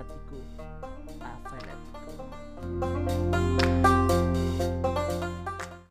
hatiku.